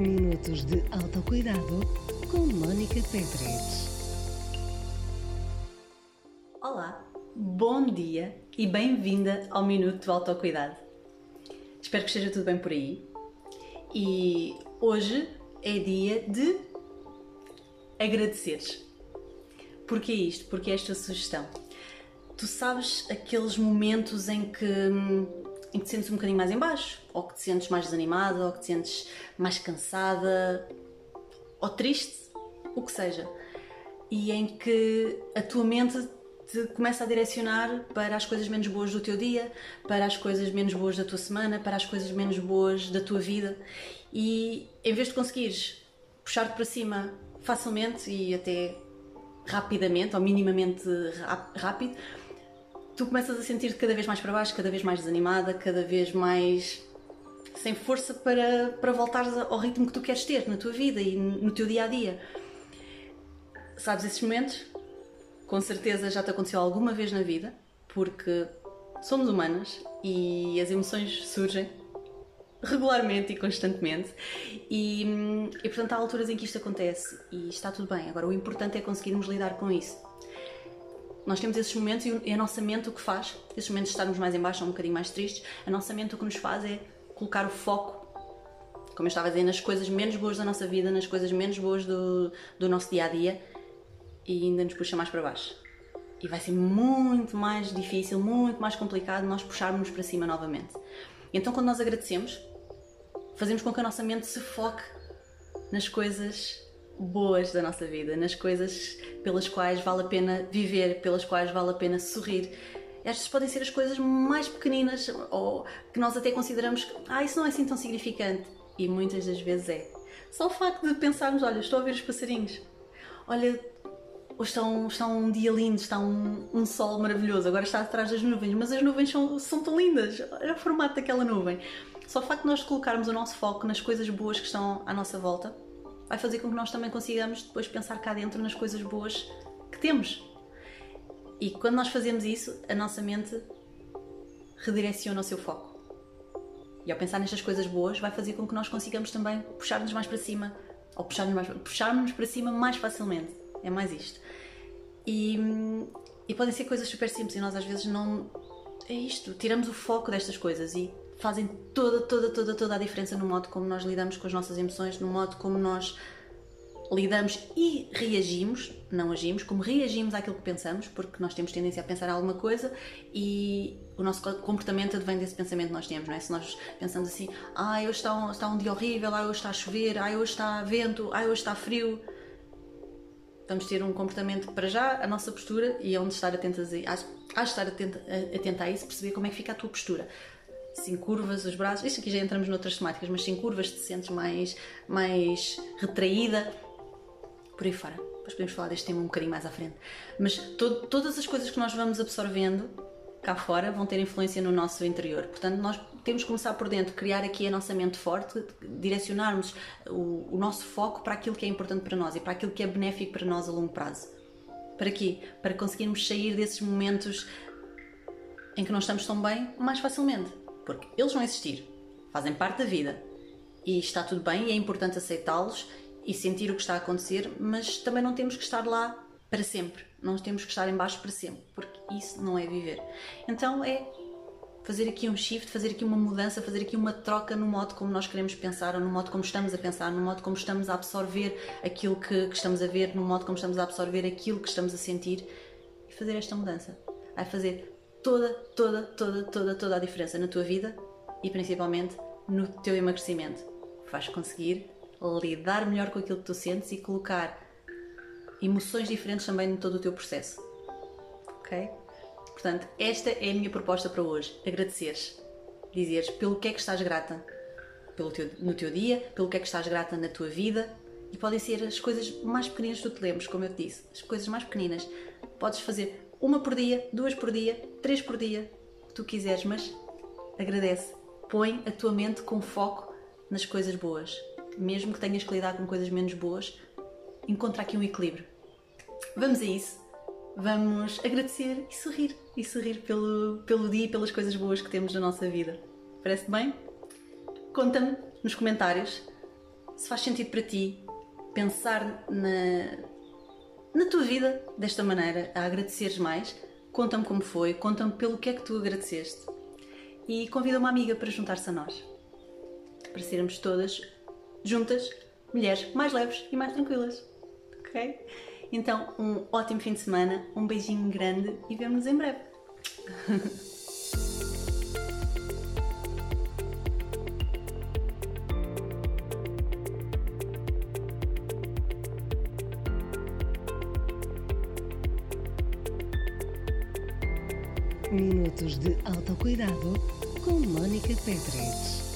Minutos de autocuidado com Mónica Pedres. Olá, bom dia e bem-vinda ao Minuto de Autocuidado. Espero que esteja tudo bem por aí. E hoje é dia de agradeceres. Porquê isto? Porque esta sugestão. Tu sabes aqueles momentos em que, em que te sentes um bocadinho mais em baixo, ou que te sentes mais desanimada, ou que te sentes mais cansada, ou triste, o que seja, e em que a tua mente te começa a direcionar para as coisas menos boas do teu dia, para as coisas menos boas da tua semana, para as coisas menos boas da tua vida, e em vez de conseguires puxar-te para cima facilmente e até rapidamente ou minimamente rápido, tu começas a sentir-te cada vez mais para baixo, cada vez mais desanimada, cada vez mais sem força para, para voltares ao ritmo que tu queres ter na tua vida e no teu dia a dia. Sabes esses momentos? Com certeza já te aconteceu alguma vez na vida, porque somos humanas e as emoções surgem regularmente e constantemente e, e portanto há alturas em que isto acontece e está tudo bem. Agora o importante é conseguirmos lidar com isso. Nós temos esses momentos e a nossa mente o que faz, esses momentos de estarmos mais em baixo ou um bocadinho mais tristes, a nossa mente o que nos faz é colocar o foco, como eu estava a dizer, nas coisas menos boas da nossa vida, nas coisas menos boas do, do nosso dia a dia e ainda nos puxa mais para baixo. E vai ser muito mais difícil, muito mais complicado nós puxarmos para cima novamente. Então, quando nós agradecemos, fazemos com que a nossa mente se foque nas coisas boas da nossa vida, nas coisas pelas quais vale a pena viver, pelas quais vale a pena sorrir. Estas podem ser as coisas mais pequeninas ou que nós até consideramos que ah, isso não é assim tão significante. E muitas das vezes é. Só o facto de pensarmos, olha, estou a ver os passarinhos. Olha, hoje está um, está um dia lindo, está um, um, sol maravilhoso, agora está atrás das nuvens, mas as nuvens são, são tão lindas, olha o formato daquela nuvem. Só o facto de nós colocarmos o nosso foco nas coisas boas que estão à nossa volta vai fazer com que nós também consigamos depois pensar cá dentro nas coisas boas que temos. E quando nós fazemos isso, a nossa mente redireciona o seu foco. E ao pensar nestas coisas boas, vai fazer com que nós consigamos também puxar-nos mais para cima, ou puxar-nos mais, puxar para cima mais facilmente. É mais isto. E, e podem ser coisas super simples e nós às vezes não. É isto, tiramos o foco destas coisas e fazem toda, toda, toda, toda a diferença no modo como nós lidamos com as nossas emoções, no modo como nós lidamos e reagimos, não agimos, como reagimos àquilo que pensamos, porque nós temos tendência a pensar alguma coisa e o nosso comportamento advém desse pensamento que nós temos, não é? Se nós pensamos assim, ah, hoje está um, está um dia horrível, ah, hoje está a chover, ah, hoje está vento, ah, hoje está frio, vamos ter um comportamento para já, a nossa postura e é onde estar atentas a, a estar atenta, atenta a isso, perceber como é que fica a tua postura se curvas os braços, isto aqui já entramos noutras temáticas, mas se curvas te sentes mais, mais retraída, por aí fora. Depois podemos falar deste tema um bocadinho mais à frente. Mas to todas as coisas que nós vamos absorvendo cá fora vão ter influência no nosso interior. Portanto, nós temos que começar por dentro, criar aqui a nossa mente forte, direcionarmos o, o nosso foco para aquilo que é importante para nós e para aquilo que é benéfico para nós a longo prazo. Para quê? Para conseguirmos sair desses momentos em que não estamos tão bem mais facilmente porque eles vão existir, fazem parte da vida e está tudo bem e é importante aceitá-los e sentir o que está a acontecer, mas também não temos que estar lá para sempre, não temos que estar em baixo para sempre, porque isso não é viver. Então é fazer aqui um shift, fazer aqui uma mudança, fazer aqui uma troca no modo como nós queremos pensar, ou no modo como estamos a pensar, no modo como estamos a absorver aquilo que, que estamos a ver, no modo como estamos a absorver aquilo que estamos a sentir e fazer esta mudança. Vai fazer toda, toda, toda, toda, toda a diferença na tua vida e principalmente no teu emagrecimento. Vais conseguir lidar melhor com aquilo que tu sentes e colocar emoções diferentes também no todo o teu processo. Ok? Portanto, esta é a minha proposta para hoje. Agradeceres. Dizeres pelo que é que estás grata pelo teu, no teu dia, pelo que é que estás grata na tua vida. E podem ser as coisas mais pequeninas que tu te lembres, como eu te disse. As coisas mais pequeninas. Podes fazer uma por dia, duas por dia, três por dia, o que tu quiseres, mas agradece. Põe a tua mente com foco nas coisas boas. Mesmo que tenhas que lidar com coisas menos boas, encontra aqui um equilíbrio. Vamos a isso. Vamos agradecer e sorrir. E sorrir pelo, pelo dia e pelas coisas boas que temos na nossa vida. Parece bem? Conta-me nos comentários se faz sentido para ti pensar na, na tua vida desta maneira, a agradeceres mais, conta-me como foi, conta-me pelo que é que tu agradeceste e convida uma amiga para juntar-se a nós, para sermos todas juntas mulheres mais leves e mais tranquilas, ok? Então, um ótimo fim de semana, um beijinho grande e vemo-nos em breve. Minutos de autocuidado com Mónica Petres.